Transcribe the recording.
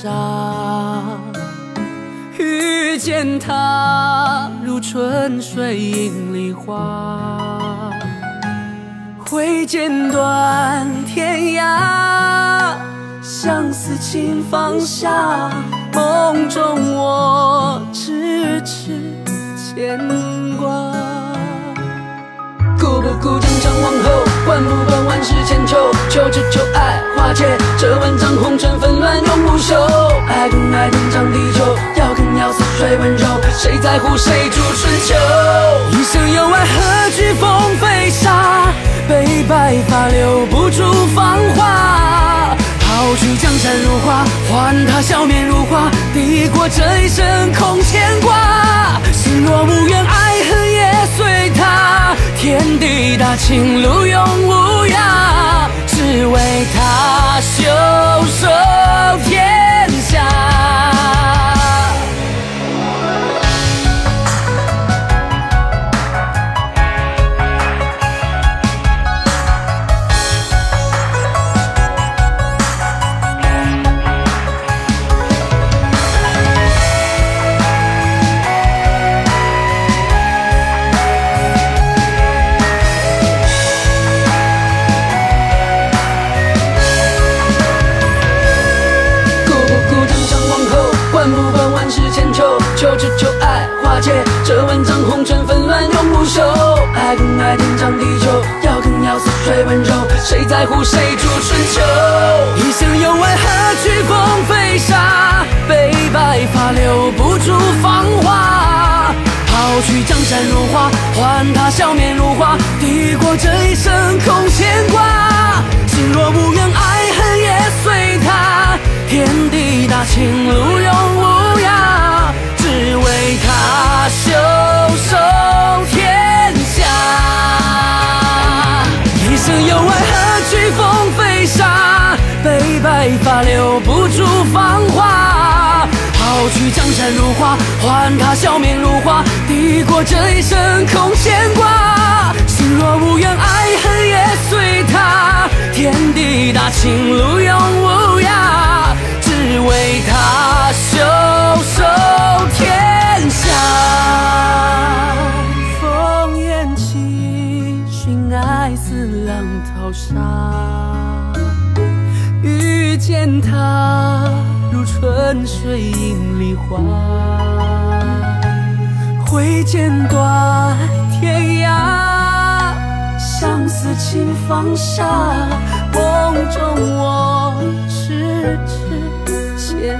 寻爱似浪淘沙，遇见他如春水映梨花，挥剑断天涯，相思情放下，梦中我痴痴牵挂。顾不顾将将往后，管不管万世千秋，求只求爱化解这万丈红尘纷乱永不休。爱更爱天长地久，要更要似水温柔，谁在乎谁主春秋？一生有爱何惧风飞沙，悲白发留不住芳华。抛去江山如画，换他笑面如花，抵过这一生空牵挂。心若无怨，爱恨也随他，天地大情路永无涯，只为不管万世千秋，求只求爱化解这万丈红尘纷乱永不休。爱更爱天长地久，要更要似水温柔，谁在乎谁主春秋？一生有爱何惧风飞沙，悲白发留不住芳华。抛去江山如画，换他笑面如花，抵过这一生空牵挂。心若无怨，爱恨也随他，天地大情路永白发留不住芳华。抛去江山如画，换他笑面如花，抵过这一生空牵挂。心若无怨，爱恨也随他，天地大情路永无涯，只为他袖手天下。烽烟起，寻爱似浪淘沙。见他，如春水映梨花。挥剑断天涯，相思情放下。梦中我痴痴牵